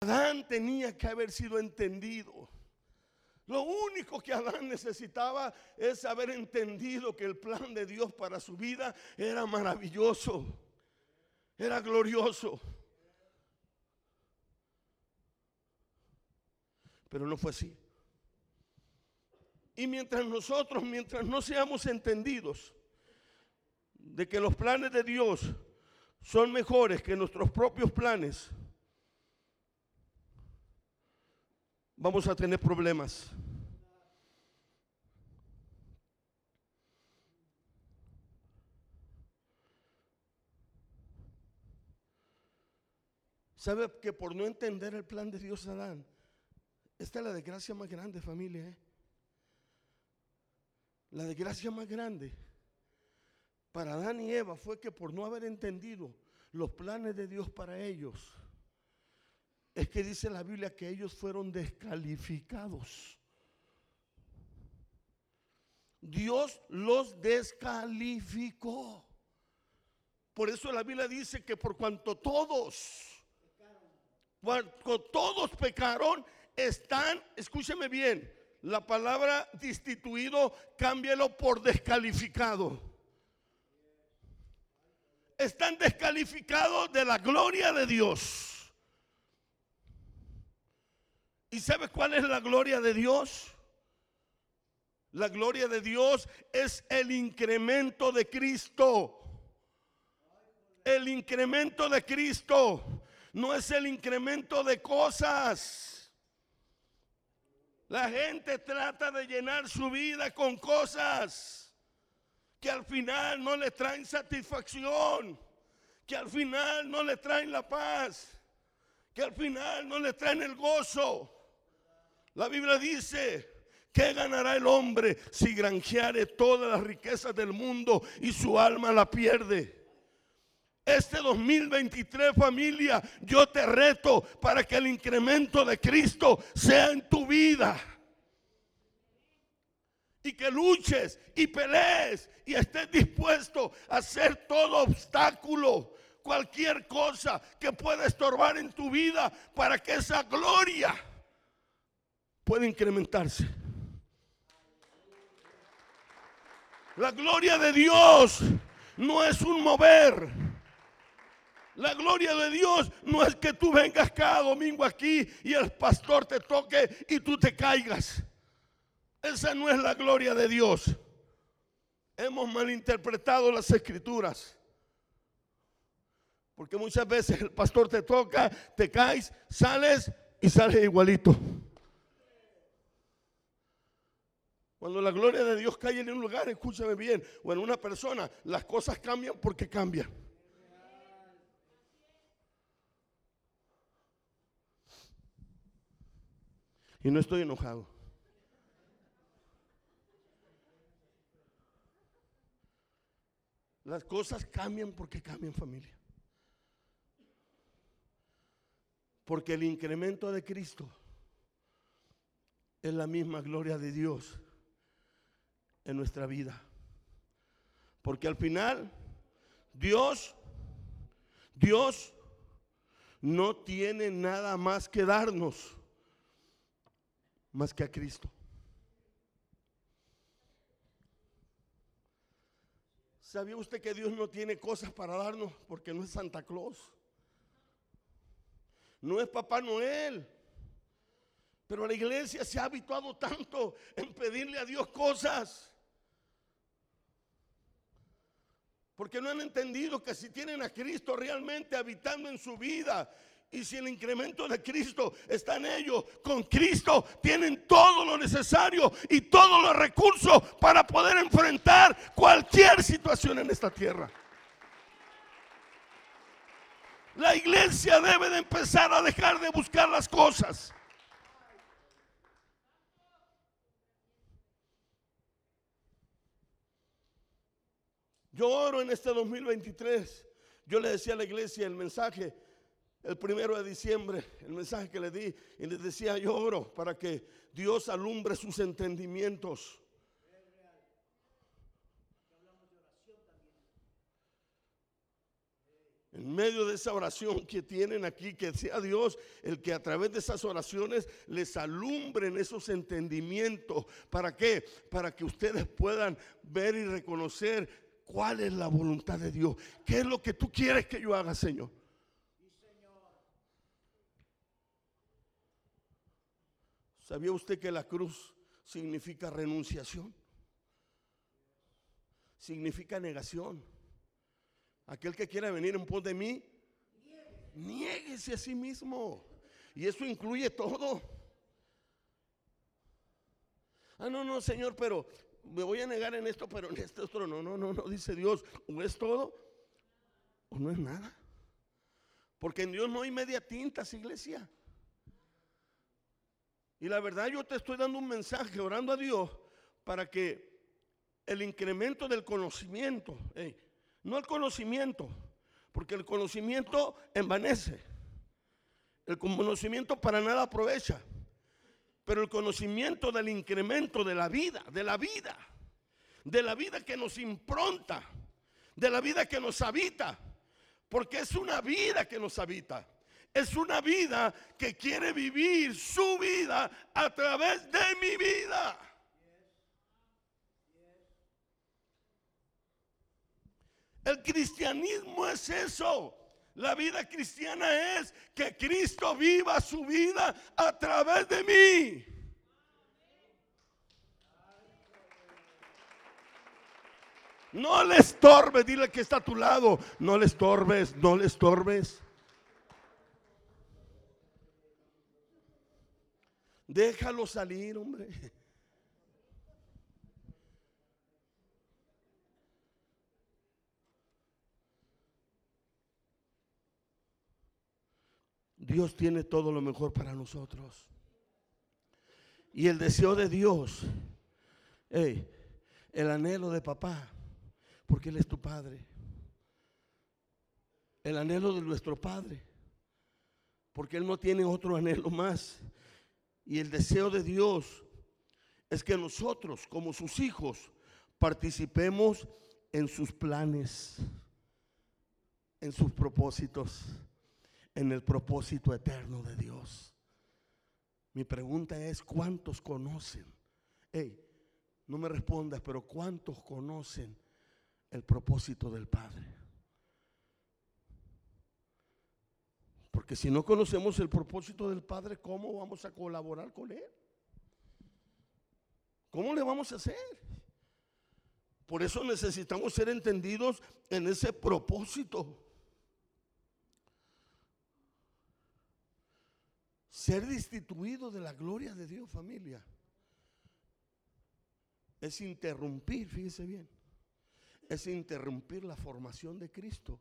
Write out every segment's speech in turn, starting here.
Adán tenía que haber sido entendido. Lo único que Adán necesitaba es haber entendido que el plan de Dios para su vida era maravilloso, era glorioso. Pero no fue así. Y mientras nosotros, mientras no seamos entendidos de que los planes de Dios son mejores que nuestros propios planes, vamos a tener problemas. ¿Sabe que por no entender el plan de Dios Adán, esta es la desgracia más grande familia? ¿eh? La desgracia más grande para Adán y Eva fue que por no haber entendido los planes de Dios para ellos, es que dice la Biblia que ellos fueron descalificados. Dios los descalificó. Por eso la Biblia dice que por cuanto todos, cuando todos pecaron, están, escúcheme bien, la palabra destituido, cámbielo por descalificado. Están descalificados de la gloria de Dios. ¿Y sabes cuál es la gloria de Dios? La gloria de Dios es el incremento de Cristo. El incremento de Cristo no es el incremento de cosas. La gente trata de llenar su vida con cosas que al final no le traen satisfacción, que al final no le traen la paz, que al final no le traen el gozo. La Biblia dice, ¿qué ganará el hombre si granjeare todas las riquezas del mundo y su alma la pierde? Este 2023 familia, yo te reto para que el incremento de Cristo sea en tu vida. Y que luches y pelees y estés dispuesto a hacer todo obstáculo, cualquier cosa que pueda estorbar en tu vida para que esa gloria puede incrementarse. La gloria de Dios no es un mover. La gloria de Dios no es que tú vengas cada domingo aquí y el pastor te toque y tú te caigas. Esa no es la gloria de Dios. Hemos malinterpretado las escrituras. Porque muchas veces el pastor te toca, te caes, sales y sales igualito. Cuando la gloria de Dios cae en un lugar, escúchame bien, o en una persona, las cosas cambian porque cambian. Y no estoy enojado. Las cosas cambian porque cambian familia. Porque el incremento de Cristo es la misma gloria de Dios en nuestra vida. Porque al final, Dios, Dios no tiene nada más que darnos más que a Cristo. ¿Sabía usted que Dios no tiene cosas para darnos porque no es Santa Claus? No es Papá Noel. Pero la iglesia se ha habituado tanto en pedirle a Dios cosas Porque no han entendido que si tienen a Cristo realmente habitando en su vida y si el incremento de Cristo está en ellos, con Cristo tienen todo lo necesario y todos los recursos para poder enfrentar cualquier situación en esta tierra. La iglesia debe de empezar a dejar de buscar las cosas. Yo oro en este 2023. Yo le decía a la iglesia el mensaje, el primero de diciembre, el mensaje que le di, y les decía, yo oro para que Dios alumbre sus entendimientos. En medio de esa oración que tienen aquí, que sea Dios el que a través de esas oraciones les alumbren esos entendimientos. ¿Para qué? Para que ustedes puedan ver y reconocer cuál es la voluntad de Dios. ¿Qué es lo que tú quieres que yo haga, Señor? ¿Sabía usted que la cruz significa renunciación? Significa negación. Aquel que quiera venir en pos de mí, niéguese a sí mismo. Y eso incluye todo. Ah, no, no, Señor, pero me voy a negar en esto, pero en este otro no, no, no, no, dice Dios, o es todo o no es nada. Porque en Dios no hay media tintas, iglesia. Y la verdad yo te estoy dando un mensaje orando a Dios para que el incremento del conocimiento, no el conocimiento, porque el conocimiento envanece. El conocimiento para nada aprovecha. Pero el conocimiento del incremento de la vida, de la vida, de la vida que nos impronta, de la vida que nos habita, porque es una vida que nos habita. Es una vida que quiere vivir su vida a través de mi vida. El cristianismo es eso. La vida cristiana es que Cristo viva su vida a través de mí. No le estorbes, dile que está a tu lado. No le estorbes, no le estorbes. Déjalo salir, hombre. Dios tiene todo lo mejor para nosotros. Y el deseo de Dios, el anhelo de papá, porque Él es tu padre. El anhelo de nuestro padre, porque Él no tiene otro anhelo más. Y el deseo de Dios es que nosotros, como sus hijos, participemos en sus planes, en sus propósitos en el propósito eterno de Dios. Mi pregunta es, ¿cuántos conocen? Hey, no me respondas, pero ¿cuántos conocen el propósito del Padre? Porque si no conocemos el propósito del Padre, ¿cómo vamos a colaborar con Él? ¿Cómo le vamos a hacer? Por eso necesitamos ser entendidos en ese propósito. Ser destituido de la gloria de Dios, familia, es interrumpir, fíjese bien, es interrumpir la formación de Cristo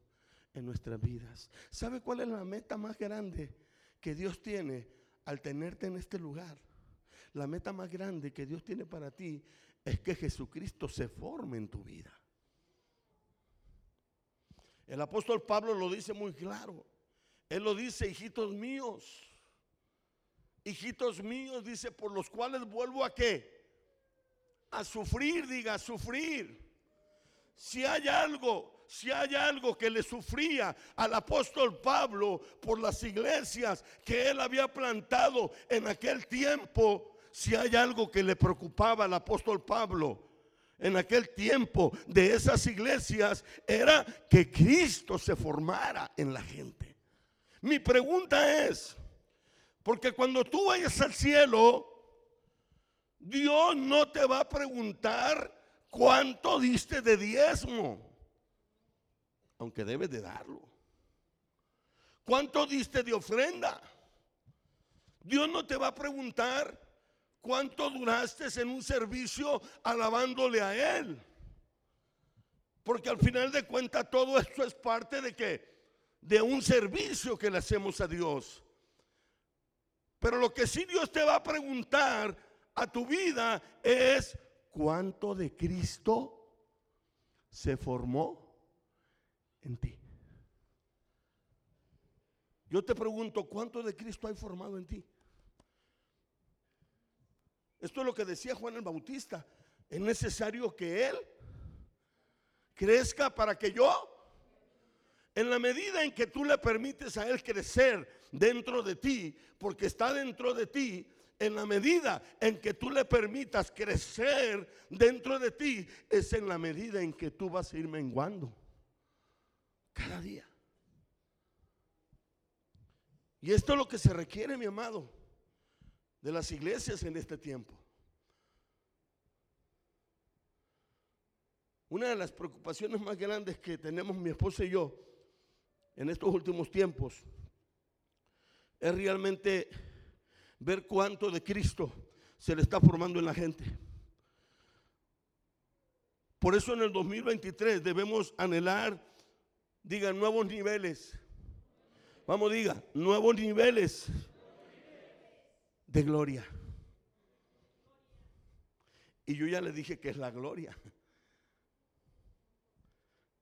en nuestras vidas. ¿Sabe cuál es la meta más grande que Dios tiene al tenerte en este lugar? La meta más grande que Dios tiene para ti es que Jesucristo se forme en tu vida. El apóstol Pablo lo dice muy claro. Él lo dice, hijitos míos hijitos míos, dice, por los cuales vuelvo a qué? A sufrir, diga, a sufrir. Si hay algo, si hay algo que le sufría al apóstol Pablo por las iglesias que él había plantado en aquel tiempo, si hay algo que le preocupaba al apóstol Pablo en aquel tiempo de esas iglesias, era que Cristo se formara en la gente. Mi pregunta es, porque cuando tú vayas al cielo, Dios no te va a preguntar cuánto diste de diezmo, aunque debes de darlo. ¿Cuánto diste de ofrenda? Dios no te va a preguntar cuánto duraste en un servicio alabándole a Él. Porque al final de cuentas todo esto es parte de que de un servicio que le hacemos a Dios. Pero lo que sí Dios te va a preguntar a tu vida es cuánto de Cristo se formó en ti. Yo te pregunto, ¿cuánto de Cristo hay formado en ti? Esto es lo que decía Juan el Bautista. Es necesario que Él crezca para que yo En la medida en que tú le permites a Él crecer dentro de ti, porque está dentro de ti, en la medida en que tú le permitas crecer dentro de ti, es en la medida en que tú vas a ir menguando cada día. Y esto es lo que se requiere, mi amado, de las iglesias en este tiempo. Una de las preocupaciones más grandes que tenemos mi esposa y yo en estos últimos tiempos es realmente ver cuánto de Cristo se le está formando en la gente. Por eso en el 2023 debemos anhelar, diga, nuevos niveles. Vamos, diga, nuevos niveles de gloria. Y yo ya le dije que es la gloria.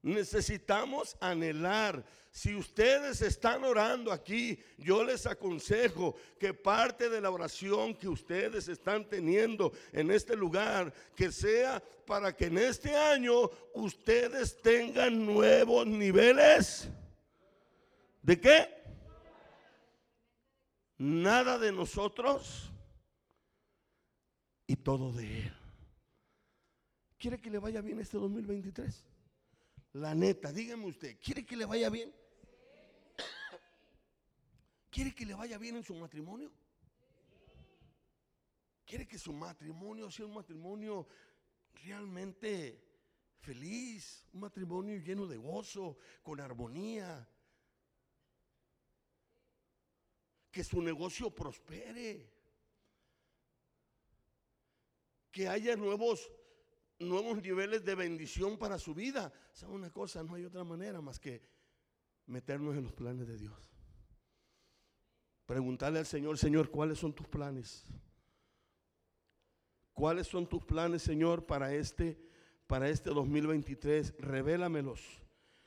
Necesitamos anhelar. Si ustedes están orando aquí, yo les aconsejo que parte de la oración que ustedes están teniendo en este lugar, que sea para que en este año ustedes tengan nuevos niveles. ¿De qué? Nada de nosotros y todo de Él. ¿Quiere que le vaya bien este 2023? La neta, dígame usted, ¿quiere que le vaya bien? ¿Quiere que le vaya bien en su matrimonio? ¿Quiere que su matrimonio sea un matrimonio realmente feliz? Un matrimonio lleno de gozo, con armonía. Que su negocio prospere. Que haya nuevos nuevos niveles de bendición para su vida. ¿Sabe una cosa? No hay otra manera más que meternos en los planes de Dios. Preguntarle al Señor, Señor, ¿cuáles son tus planes? ¿Cuáles son tus planes, Señor, para este para este 2023? Revélamelos.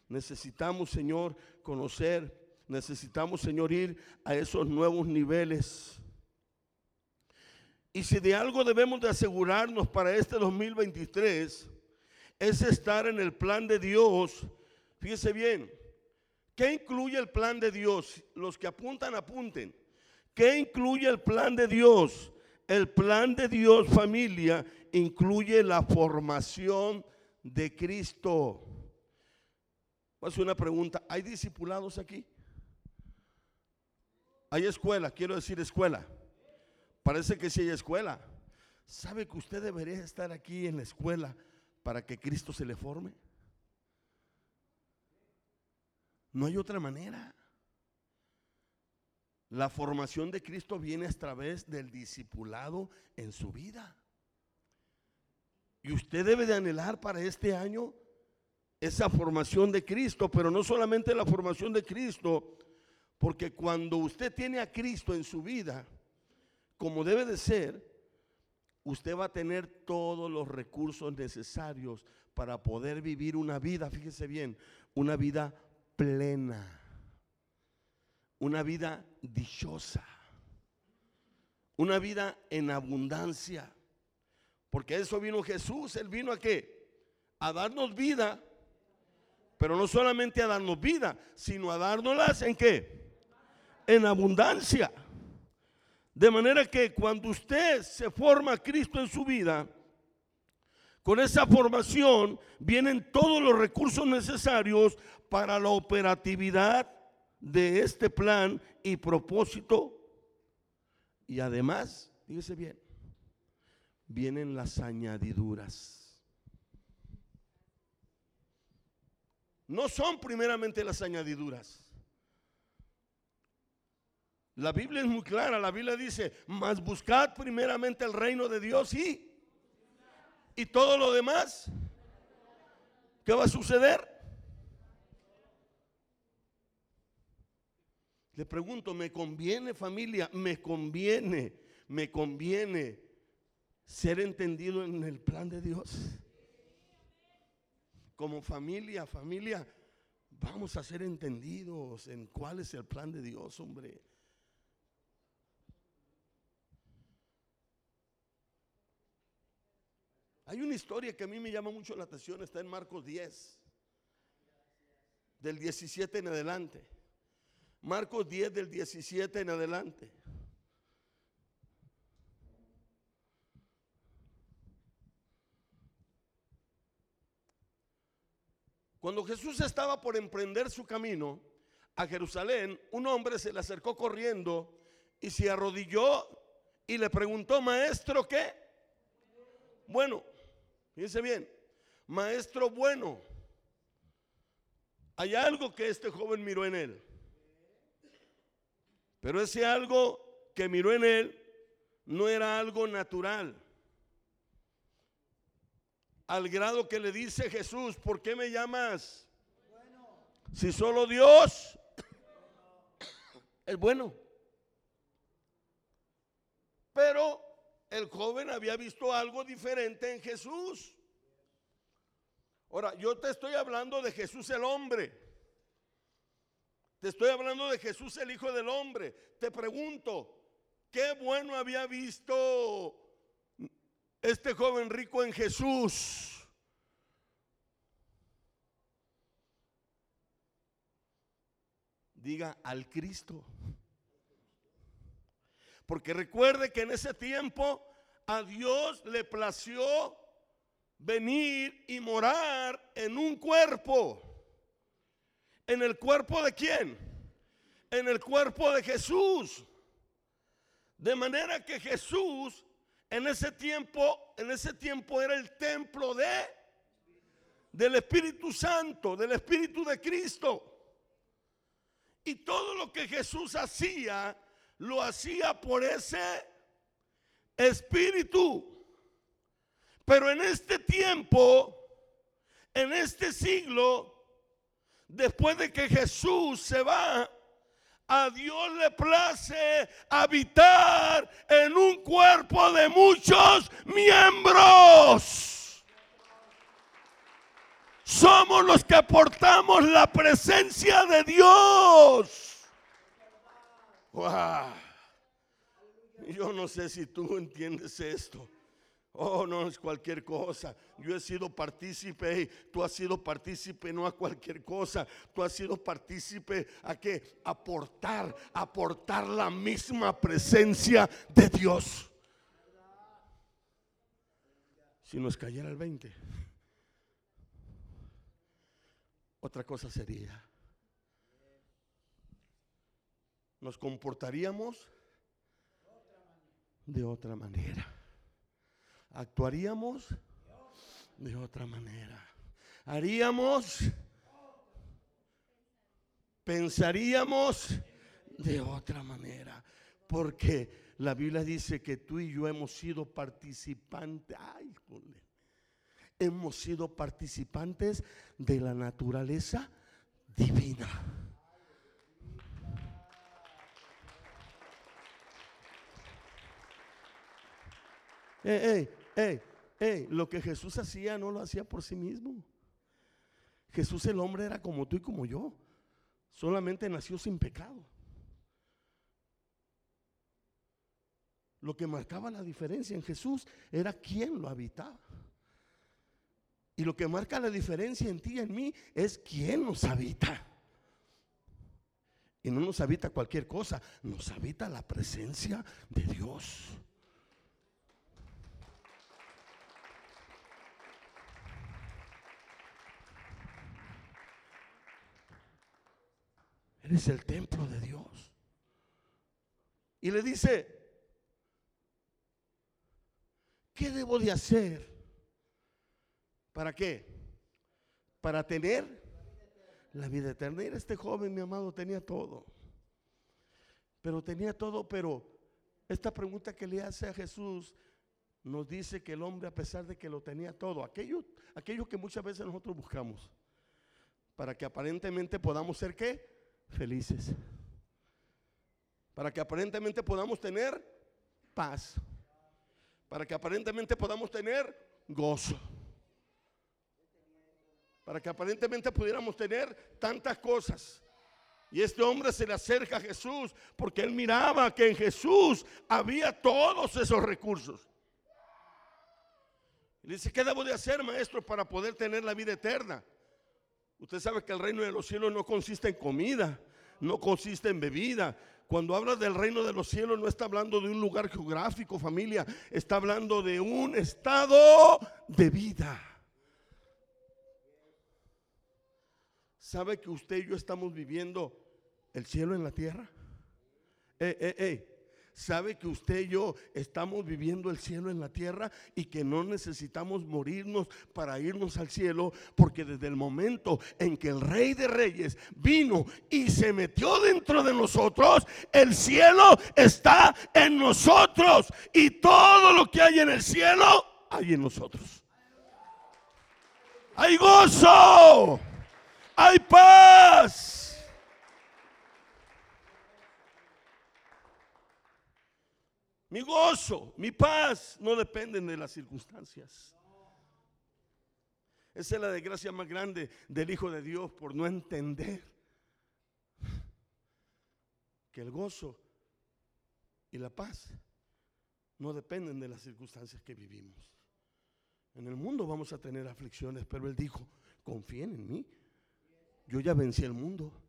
Necesitamos, Señor, conocer, necesitamos, Señor, ir a esos nuevos niveles. Y si de algo debemos de asegurarnos para este 2023, es estar en el plan de Dios. Fíjese bien, ¿qué incluye el plan de Dios? Los que apuntan, apunten. ¿Qué incluye el plan de Dios? El plan de Dios, familia, incluye la formación de Cristo. Voy a hacer una pregunta. ¿Hay discipulados aquí? ¿Hay escuela? Quiero decir escuela. Parece que si hay escuela. ¿Sabe que usted debería estar aquí en la escuela para que Cristo se le forme? No hay otra manera. La formación de Cristo viene a través del discipulado en su vida. Y usted debe de anhelar para este año esa formación de Cristo, pero no solamente la formación de Cristo, porque cuando usted tiene a Cristo en su vida, como debe de ser, usted va a tener todos los recursos necesarios para poder vivir una vida, fíjese bien, una vida plena, una vida dichosa, una vida en abundancia. Porque eso vino Jesús, Él vino a qué? A darnos vida, pero no solamente a darnos vida, sino a dárnoslas en qué? En abundancia. De manera que cuando usted se forma Cristo en su vida, con esa formación vienen todos los recursos necesarios para la operatividad de este plan y propósito. Y además, fíjese bien, vienen las añadiduras. No son primeramente las añadiduras. La Biblia es muy clara, la Biblia dice, mas buscad primeramente el reino de Dios y, y todo lo demás. ¿Qué va a suceder? Le pregunto, ¿me conviene familia? ¿Me conviene? ¿Me conviene ser entendido en el plan de Dios? Como familia, familia, vamos a ser entendidos en cuál es el plan de Dios, hombre. Hay una historia que a mí me llama mucho la atención, está en Marcos 10. del 17 en adelante. Marcos 10 del 17 en adelante. Cuando Jesús estaba por emprender su camino a Jerusalén, un hombre se le acercó corriendo y se arrodilló y le preguntó, maestro, ¿qué? Bueno, fíjense bien, maestro bueno. Hay algo que este joven miró en él. Pero ese algo que miró en él no era algo natural. Al grado que le dice Jesús, ¿por qué me llamas? Si solo Dios es bueno. Pero el joven había visto algo diferente en Jesús. Ahora, yo te estoy hablando de Jesús el hombre. Te estoy hablando de Jesús el Hijo del Hombre. Te pregunto, ¿qué bueno había visto este joven rico en Jesús? Diga al Cristo. Porque recuerde que en ese tiempo a Dios le plació venir y morar en un cuerpo. ¿En el cuerpo de quién? En el cuerpo de Jesús. De manera que Jesús en ese tiempo, en ese tiempo era el templo de del Espíritu Santo, del Espíritu de Cristo. Y todo lo que Jesús hacía, lo hacía por ese Espíritu. Pero en este tiempo, en este siglo, después de que Jesús se va, a Dios le place habitar en un cuerpo de muchos miembros. Somos los que aportamos la presencia de Dios. Yo no sé si tú entiendes esto. Oh, no es cualquier cosa. Yo he sido partícipe, tú has sido partícipe, no a cualquier cosa. Tú has sido partícipe a que aportar, aportar la misma presencia de Dios. Si nos cayera el 20, otra cosa sería. Nos comportaríamos de otra manera actuaríamos de otra manera. Haríamos, pensaríamos de otra manera. Porque la Biblia dice que tú y yo hemos sido participantes. Ay, hemos sido participantes de la naturaleza divina. Eh, lo que Jesús hacía no lo hacía por sí mismo. Jesús el hombre era como tú y como yo. Solamente nació sin pecado. Lo que marcaba la diferencia en Jesús era quién lo habitaba. Y lo que marca la diferencia en ti y en mí es quién nos habita. Y no nos habita cualquier cosa, nos habita la presencia de Dios. Eres el templo de Dios. Y le dice, ¿qué debo de hacer? ¿Para qué? Para tener la vida eterna. Este joven, mi amado, tenía todo. Pero tenía todo, pero esta pregunta que le hace a Jesús nos dice que el hombre, a pesar de que lo tenía todo, aquello, aquello que muchas veces nosotros buscamos, para que aparentemente podamos ser qué? Felices. Para que aparentemente podamos tener paz. Para que aparentemente podamos tener gozo. Para que aparentemente pudiéramos tener tantas cosas. Y este hombre se le acerca a Jesús porque él miraba que en Jesús había todos esos recursos. Y dice, ¿qué debo de hacer, maestro, para poder tener la vida eterna? Usted sabe que el reino de los cielos no consiste en comida, no consiste en bebida. Cuando habla del reino de los cielos no está hablando de un lugar geográfico, familia, está hablando de un estado de vida. ¿Sabe que usted y yo estamos viviendo el cielo en la tierra? Eh, eh, eh. ¿Sabe que usted y yo estamos viviendo el cielo en la tierra y que no necesitamos morirnos para irnos al cielo? Porque desde el momento en que el Rey de Reyes vino y se metió dentro de nosotros, el cielo está en nosotros y todo lo que hay en el cielo hay en nosotros. Hay gozo, hay paz. Mi gozo, mi paz no dependen de las circunstancias. Esa es la desgracia más grande del Hijo de Dios por no entender que el gozo y la paz no dependen de las circunstancias que vivimos. En el mundo vamos a tener aflicciones, pero Él dijo, confíen en mí. Yo ya vencí el mundo.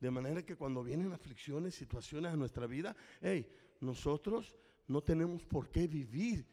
De manera que cuando vienen aflicciones, situaciones a nuestra vida, hey, nosotros no tenemos por qué vivir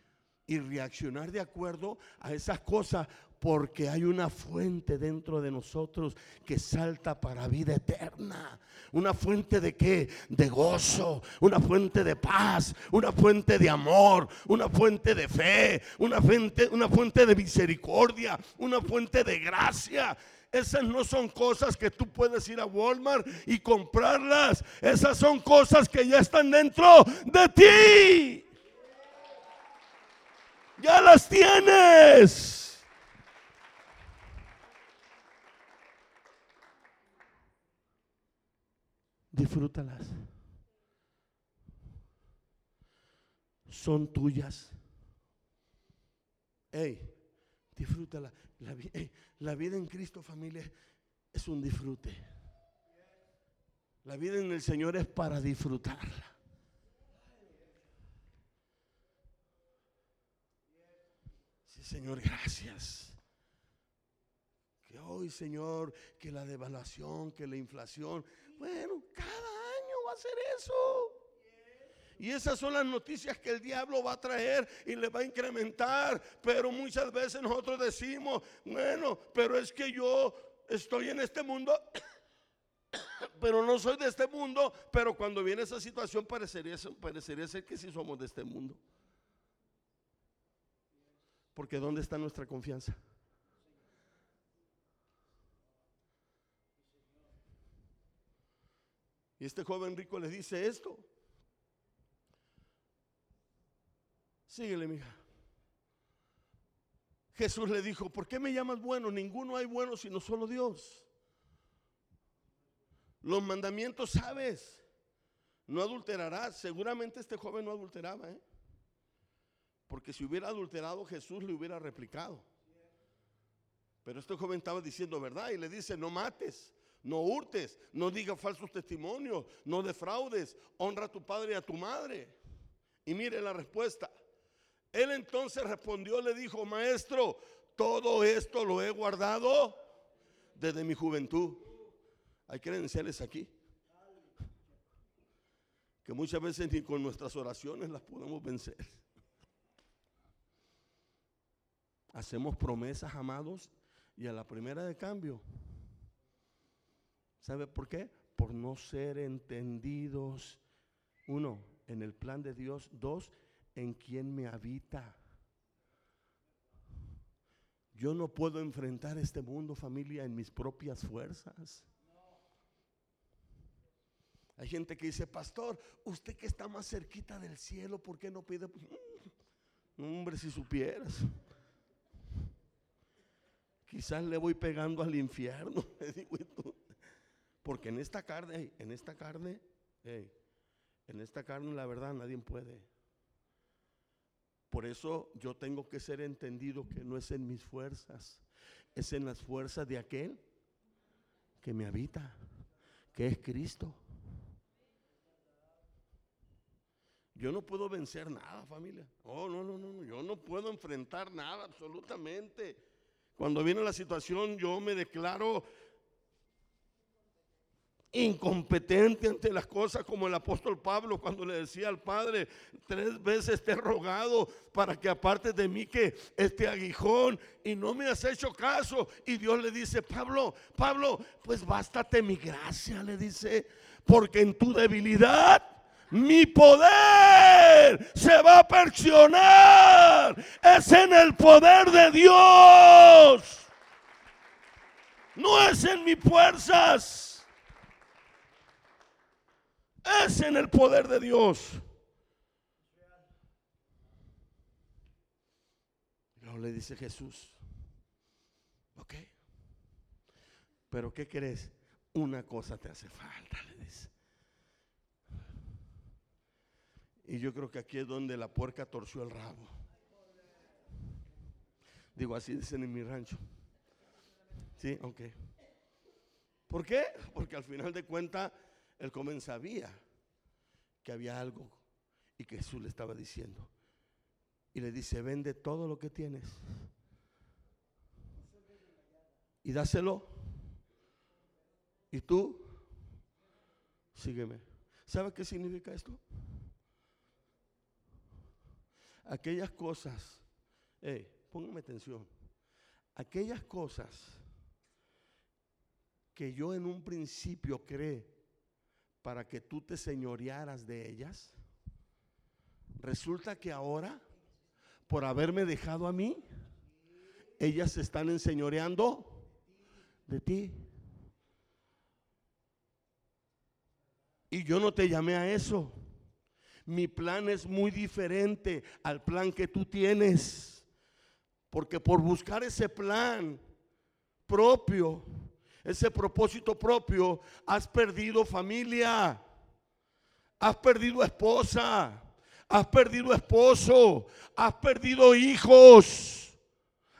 y reaccionar de acuerdo a esas cosas porque hay una fuente dentro de nosotros que salta para vida eterna. Una fuente de qué? De gozo, una fuente de paz, una fuente de amor, una fuente de fe, una fuente, una fuente de misericordia, una fuente de gracia. Esas no son cosas que tú puedes ir a Walmart y comprarlas. Esas son cosas que ya están dentro de ti. Ya las tienes. Disfrútalas. Son tuyas. Hey, disfrútala. La, vida en Cristo, familia, es un disfrute. La vida en el Señor es para disfrutarla. Sí, Señor, gracias. Que hoy, Señor, que la devaluación, que la inflación, bueno, cada año va a ser eso. Y esas son las noticias que el diablo va a traer y le va a incrementar. Pero muchas veces nosotros decimos, bueno, pero es que yo estoy en este mundo, pero no soy de este mundo. Pero cuando viene esa situación parecería, parecería ser que sí somos de este mundo. Porque ¿dónde está nuestra confianza? Y este joven rico le dice esto. Síguele, mija. Jesús le dijo, ¿por qué me llamas bueno? Ninguno hay bueno sino solo Dios. Los mandamientos sabes. No adulterarás. Seguramente este joven no adulteraba, ¿eh? Porque si hubiera adulterado, Jesús le hubiera replicado. Pero este joven estaba diciendo verdad y le dice, no mates, no hurtes, no digas falsos testimonios, no defraudes, honra a tu padre y a tu madre. Y mire la respuesta. Él entonces respondió, le dijo, maestro, todo esto lo he guardado desde mi juventud. Hay credenciales aquí. Que muchas veces ni con nuestras oraciones las podemos vencer. Hacemos promesas, amados, y a la primera de cambio. ¿Sabe por qué? Por no ser entendidos. Uno, en el plan de Dios. Dos, en quien me habita. Yo no puedo enfrentar este mundo, familia, en mis propias fuerzas. Hay gente que dice, pastor, usted que está más cerquita del cielo, ¿por qué no pide? Mm, hombre, si supieras. Quizás le voy pegando al infierno. Porque en esta carne, en esta carne, en esta carne la verdad nadie puede. Por eso yo tengo que ser entendido que no es en mis fuerzas, es en las fuerzas de aquel que me habita, que es Cristo. Yo no puedo vencer nada, familia. Oh, no, no, no, yo no puedo enfrentar nada absolutamente. Cuando viene la situación, yo me declaro incompetente ante las cosas como el apóstol Pablo cuando le decía al Padre, tres veces te he rogado para que aparte de mí que este aguijón y no me has hecho caso. Y Dios le dice, Pablo, Pablo, pues bástate mi gracia, le dice, porque en tu debilidad mi poder se va a percionar. Es en el poder de Dios. No es en mis fuerzas es en el poder de Dios. Luego le dice Jesús, ok, pero ¿qué crees? Una cosa te hace falta, le dice. Y yo creo que aquí es donde la puerca torció el rabo. Digo, así dicen en mi rancho. Sí, ok. ¿Por qué? Porque al final de cuentas el joven sabía que había algo y que Jesús le estaba diciendo. Y le dice, vende todo lo que tienes y dáselo. Y tú, sígueme. ¿Sabe qué significa esto? Aquellas cosas, póngame atención, aquellas cosas que yo en un principio creé para que tú te señorearas de ellas? Resulta que ahora, por haberme dejado a mí, ellas se están enseñoreando de ti. Y yo no te llamé a eso. Mi plan es muy diferente al plan que tú tienes. Porque por buscar ese plan propio, ese propósito propio, has perdido familia, has perdido esposa, has perdido esposo, has perdido hijos,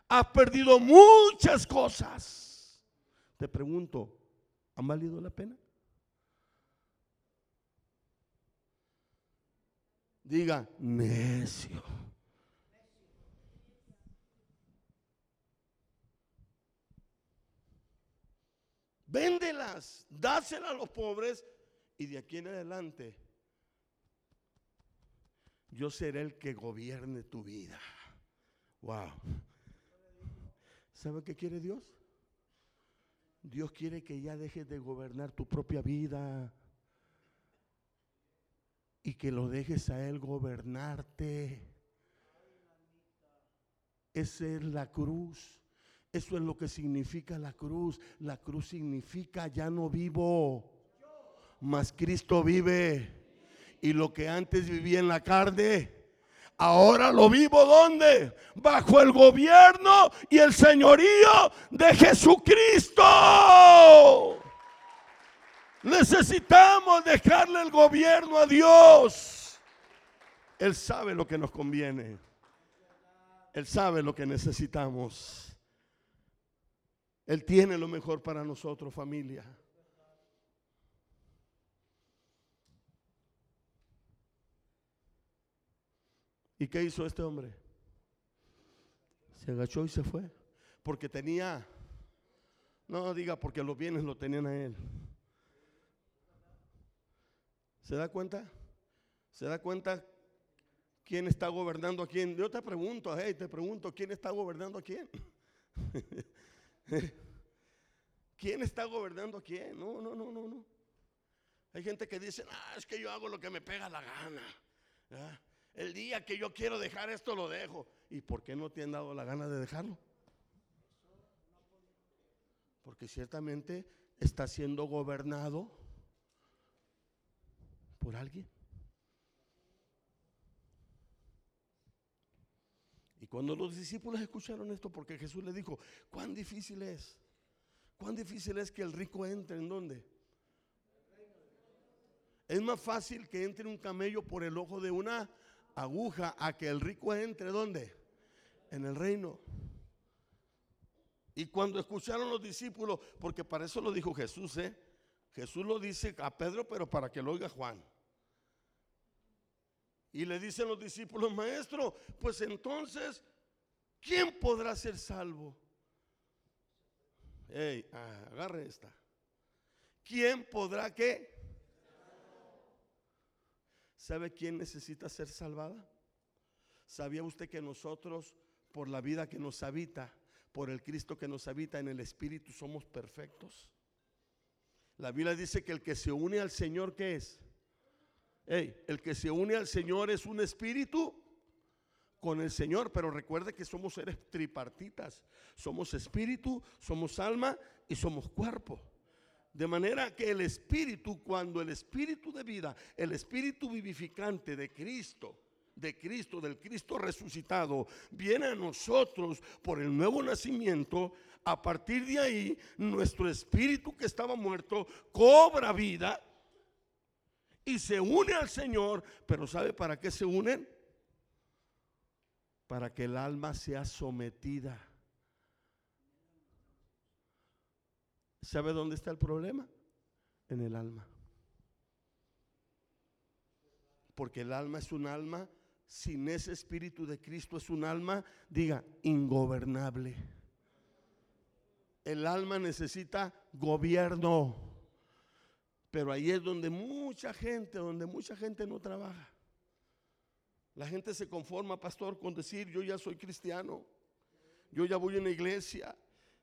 has perdido muchas cosas. Te pregunto, ¿han valido la pena? Diga, necio. Véndelas, dáselas a los pobres y de aquí en adelante yo seré el que gobierne tu vida. Wow. ¿Sabe qué quiere Dios? Dios quiere que ya dejes de gobernar tu propia vida y que lo dejes a Él gobernarte. Esa es la cruz. Eso es lo que significa la cruz. La cruz significa ya no vivo, mas Cristo vive. Y lo que antes vivía en la carne, ahora lo vivo donde? Bajo el gobierno y el señorío de Jesucristo. Necesitamos dejarle el gobierno a Dios. Él sabe lo que nos conviene. Él sabe lo que necesitamos. Él tiene lo mejor para nosotros, familia. ¿Y qué hizo este hombre? Se agachó y se fue. Porque tenía, no diga porque los bienes lo tenían a él. ¿Se da cuenta? ¿Se da cuenta quién está gobernando a quién? Yo te pregunto, hey, te pregunto, ¿quién está gobernando a quién? ¿Quién está gobernando a quién? No, no, no, no, no. Hay gente que dice, ah, es que yo hago lo que me pega la gana. El día que yo quiero dejar esto lo dejo. ¿Y por qué no te han dado la gana de dejarlo? Porque ciertamente está siendo gobernado por alguien. Cuando los discípulos escucharon esto, porque Jesús le dijo, cuán difícil es, cuán difícil es que el rico entre en dónde. Es más fácil que entre un camello por el ojo de una aguja a que el rico entre dónde? En el reino. Y cuando escucharon los discípulos, porque para eso lo dijo Jesús, ¿eh? Jesús lo dice a Pedro, pero para que lo oiga Juan. Y le dicen los discípulos, maestro, pues entonces, ¿quién podrá ser salvo? Hey, agarre esta. ¿quién podrá qué? ¿Sabe quién necesita ser salvada? ¿Sabía usted que nosotros, por la vida que nos habita, por el Cristo que nos habita en el Espíritu, somos perfectos? La Biblia dice que el que se une al Señor, ¿qué es? El que se une al Señor es un espíritu con el Señor, pero recuerde que somos seres tripartitas. Somos espíritu, somos alma y somos cuerpo. De manera que el espíritu, cuando el espíritu de vida, el espíritu vivificante de Cristo, de Cristo, del Cristo resucitado, viene a nosotros por el nuevo nacimiento, a partir de ahí nuestro espíritu que estaba muerto cobra vida y se une al Señor, pero ¿sabe para qué se unen? Para que el alma sea sometida. ¿Sabe dónde está el problema? En el alma. Porque el alma es un alma, sin ese espíritu de Cristo es un alma, diga, ingobernable. El alma necesita gobierno. Pero ahí es donde mucha gente, donde mucha gente no trabaja. La gente se conforma, pastor, con decir, yo ya soy cristiano, yo ya voy a una iglesia,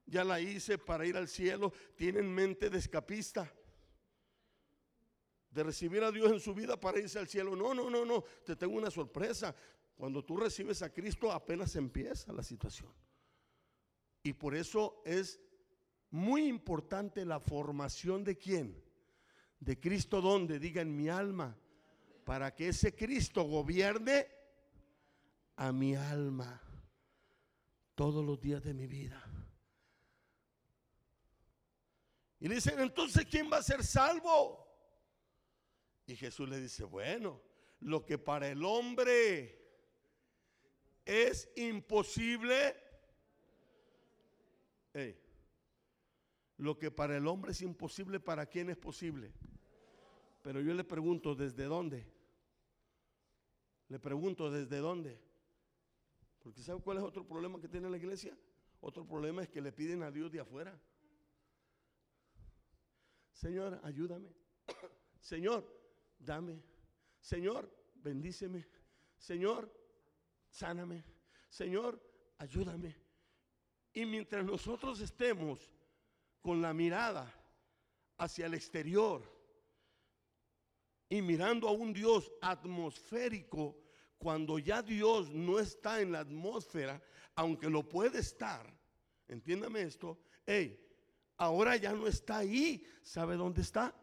ya la hice para ir al cielo. Tienen mente de escapista, de recibir a Dios en su vida para irse al cielo. No, no, no, no, te tengo una sorpresa. Cuando tú recibes a Cristo apenas empieza la situación. Y por eso es muy importante la formación de quién? De Cristo donde, diga en mi alma, para que ese Cristo gobierne a mi alma todos los días de mi vida. Y le dicen, entonces, ¿quién va a ser salvo? Y Jesús le dice, bueno, lo que para el hombre es imposible, lo que para el hombre es imposible, ¿para quién es posible? Pero yo le pregunto, ¿desde dónde? Le pregunto, ¿desde dónde? Porque ¿sabe cuál es otro problema que tiene la iglesia? Otro problema es que le piden a Dios de afuera. Señor, ayúdame. Señor, dame. Señor, bendíceme. Señor, sáname. Señor, ayúdame. Y mientras nosotros estemos con la mirada hacia el exterior y mirando a un Dios atmosférico, cuando ya Dios no está en la atmósfera, aunque lo puede estar, entiéndame esto, hey, ahora ya no está ahí, ¿sabe dónde está?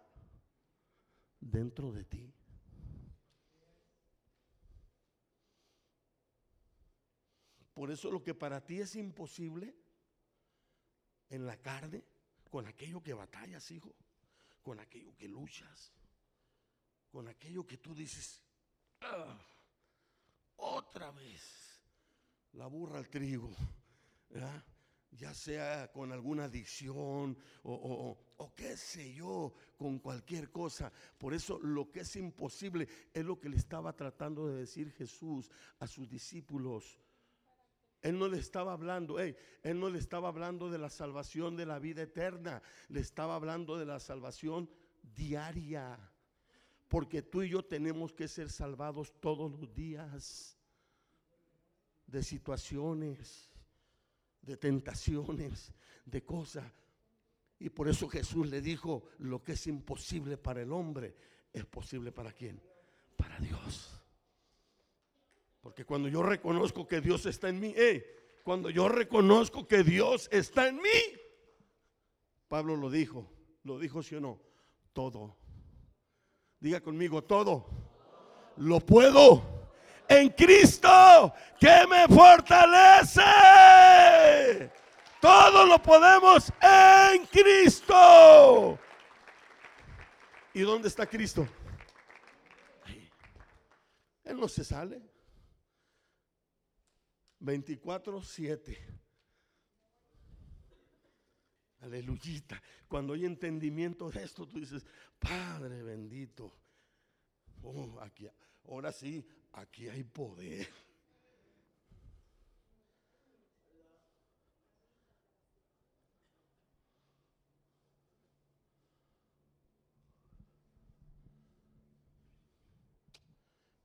Dentro de ti. Por eso lo que para ti es imposible en la carne, con aquello que batallas, hijo, con aquello que luchas, con aquello que tú dices, ah, otra vez, la burra al trigo, ya sea con alguna adicción o, o, qué sé yo, con cualquier cosa. Por eso lo que es imposible es lo que le estaba tratando de decir Jesús a sus discípulos. Él no le estaba hablando, él no le estaba hablando de la salvación de la vida eterna, le estaba hablando de la salvación diaria. Porque tú y yo tenemos que ser salvados todos los días de situaciones, de tentaciones, de cosas. Y por eso Jesús le dijo, lo que es imposible para el hombre, es posible para quién? Para Dios. Porque cuando yo reconozco que Dios está en mí, cuando yo reconozco que Dios está en mí, Pablo lo dijo, lo dijo sí o no, todo. Diga conmigo, todo. Lo puedo en Cristo que me fortalece. Todo lo podemos en Cristo. ¿Y dónde está Cristo? Él no se sale. 24-7. Aleluyita. Cuando hay entendimiento de esto, tú dices, Padre bendito. Oh, aquí, ahora sí, aquí hay poder.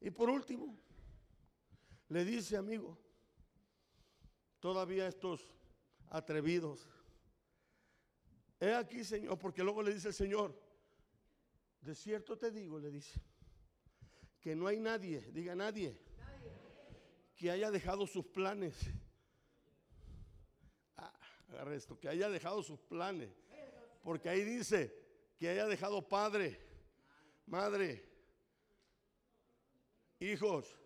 Y por último, le dice, amigo, todavía estos atrevidos he aquí, Señor, porque luego le dice el Señor, de cierto te digo, le dice, que no hay nadie, diga nadie, que haya dejado sus planes. Ah, agarre esto, que haya dejado sus planes. Porque ahí dice que haya dejado padre, madre, hijos.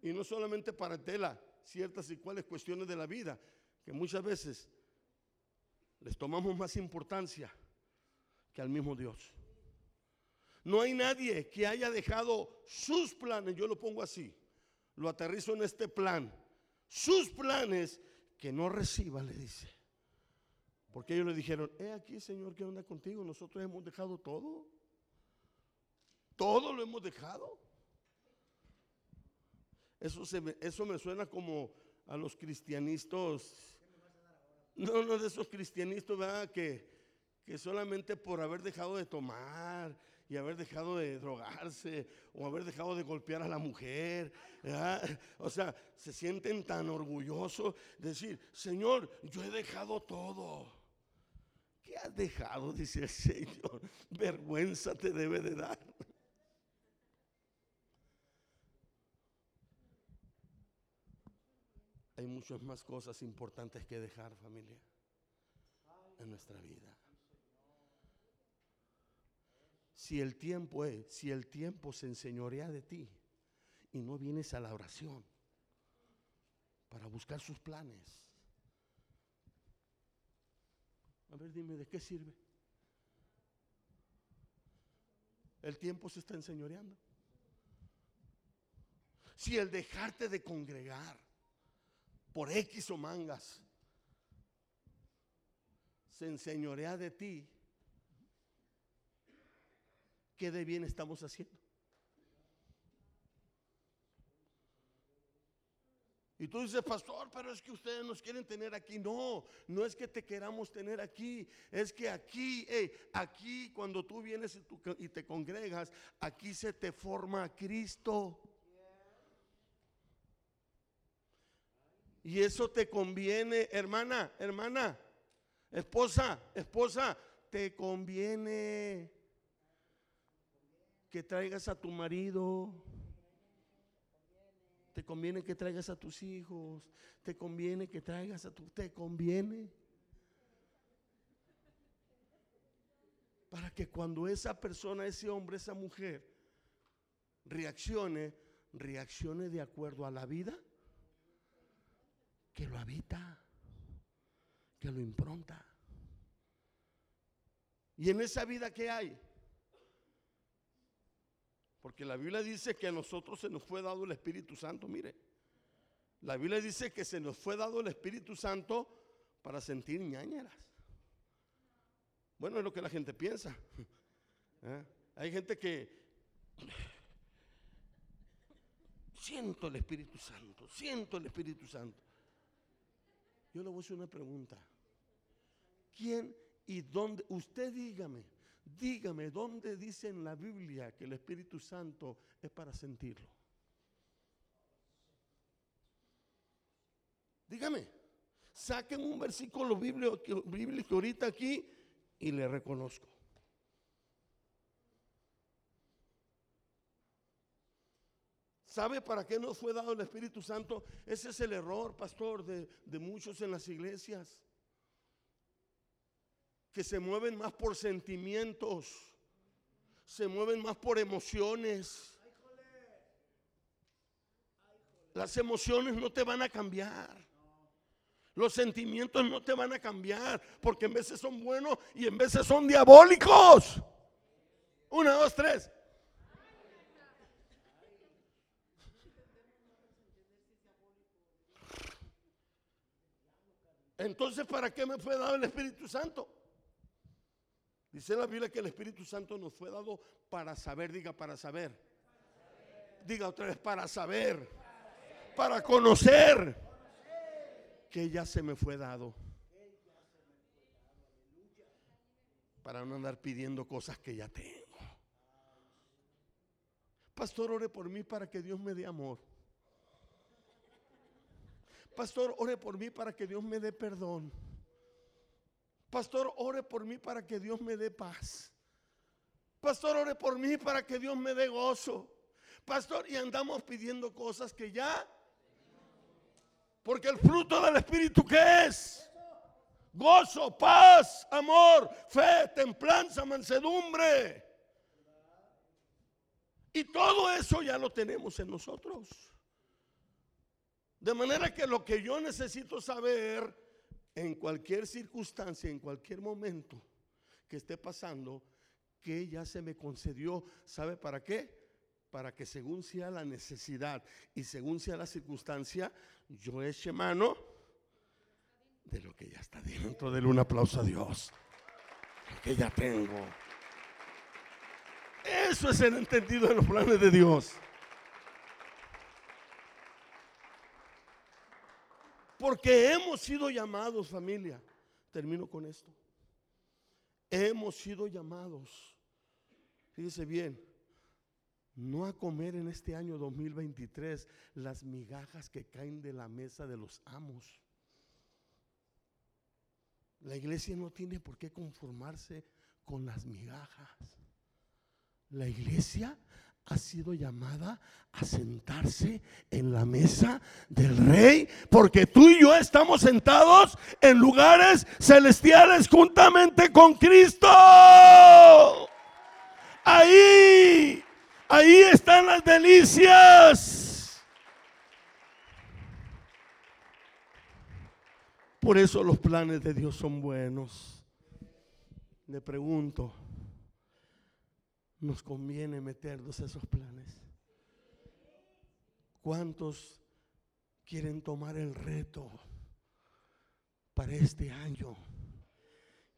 Y no solamente para tela, ciertas y cuales cuestiones de la vida, que muchas veces les tomamos más importancia que al mismo Dios. No hay nadie que haya dejado sus planes, yo lo pongo así, lo aterrizo en este plan, sus planes que no reciba, le dice. Porque ellos le dijeron, he aquí Señor, ¿qué onda contigo? Nosotros hemos dejado todo. Todo lo hemos dejado. Eso, eso me suena como a los cristianistas. No, no de esos cristianistas, ¿verdad? Que, que solamente por haber dejado de tomar y haber dejado de drogarse o haber dejado de golpear a la mujer. O sea, se sienten tan orgullosos de decir, Señor, yo he dejado todo. ¿Qué has dejado? Dice el Señor. Vergüenza te debe de dar. Hay muchas más cosas importantes que dejar, familia, en nuestra vida si el tiempo es, si el tiempo se enseñorea de ti y no vienes a la oración para buscar sus planes. A ver, dime, ¿de qué sirve? El tiempo se está enseñoreando. Si el dejarte de congregar por X o mangas se enseñorea de ti, ¿qué de bien estamos haciendo? Y tú dices, pastor, pero es que ustedes nos quieren tener aquí. No, no es que te queramos tener aquí. Es que aquí, aquí cuando tú vienes y, te congregas, aquí se te forma Cristo. Y eso te conviene, hermana, hermana, esposa, esposa, te conviene que traigas a tu marido. Te conviene que traigas a tus hijos. Te conviene que traigas a tu... Te conviene. Para que cuando esa persona, ese hombre, esa mujer reaccione, reaccione de acuerdo a la vida que lo habita, que lo impronta. Y en esa vida que hay, porque la Biblia dice que a nosotros se nos fue dado el Espíritu Santo, mire. La Biblia dice que se nos fue dado el Espíritu Santo para sentir ñañeras. Bueno, es lo que la gente piensa. ¿Eh? Hay gente que siento el Espíritu Santo, siento el Espíritu Santo. Yo le voy a hacer una pregunta. ¿Quién y dónde? Usted dígame, Dígame, ¿dónde dice en la Biblia que el Espíritu Santo es para sentirlo? Dígame, saquen un versículo bíblico, ahorita aquí y le reconozco. ¿Sabe para qué nos fue dado el Espíritu Santo? Ese es el error, pastor, de, muchos en las iglesias que se mueven más por sentimientos, se mueven más por emociones. Las emociones no te van a cambiar. Los sentimientos no te van a cambiar porque en veces son buenos y en veces son diabólicos. Una, dos, tres. Entonces, ¿para qué me fue dado el Espíritu Santo? Dice la Biblia que el Espíritu Santo nos fue dado para saber, diga para saber. Diga otra vez para saber, para conocer que ya se me fue dado. Para no andar pidiendo cosas que ya tengo. Pastor, ore por mí para que Dios me dé amor. Pastor, ore por mí para que Dios me dé perdón. Pastor, ore por mí para que Dios me dé paz. Pastor, ore por mí para que Dios me dé gozo. Pastor, y andamos pidiendo cosas que ya... Porque el fruto del Espíritu, ¿qué es? Gozo, paz, amor, fe, templanza, mansedumbre. Y todo eso ya lo tenemos en nosotros. De manera que lo que yo necesito saber en cualquier circunstancia, en cualquier momento que esté pasando, que ya se me concedió, ¿sabe para qué? Para que según sea la necesidad y según sea la circunstancia, yo eche mano de lo que ya está dentro. Denle un aplauso a Dios. Lo que ya tengo. Eso es el entendido de los planes de Dios. Porque hemos sido llamados, familia. Termino con esto. Hemos sido llamados. Fíjese bien. No a comer en este año 2023 las migajas que caen de la mesa de los amos. La iglesia no tiene por qué conformarse con las migajas. La iglesia ha sido llamada a sentarse en la mesa del rey, porque tú y yo estamos sentados en lugares celestiales juntamente con Cristo. Ahí, ahí están las delicias. Por eso los planes de Dios son buenos. Le pregunto, nos conviene meternos esos planes. ¿Cuántos quieren tomar el reto para este año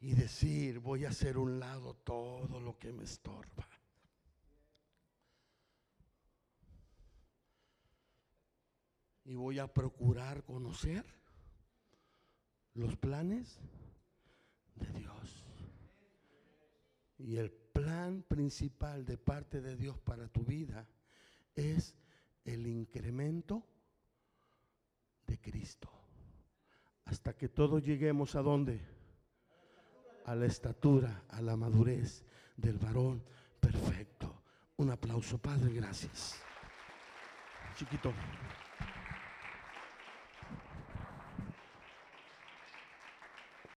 y decir, voy a hacer un lado todo lo que me estorba? Y voy a procurar conocer los planes de Dios. Y el plan principal de parte de Dios para tu vida es el incremento de Cristo. Hasta que todos lleguemos a dónde? A la estatura, a la madurez del varón perfecto. Un aplauso, Padre, gracias. Chiquito.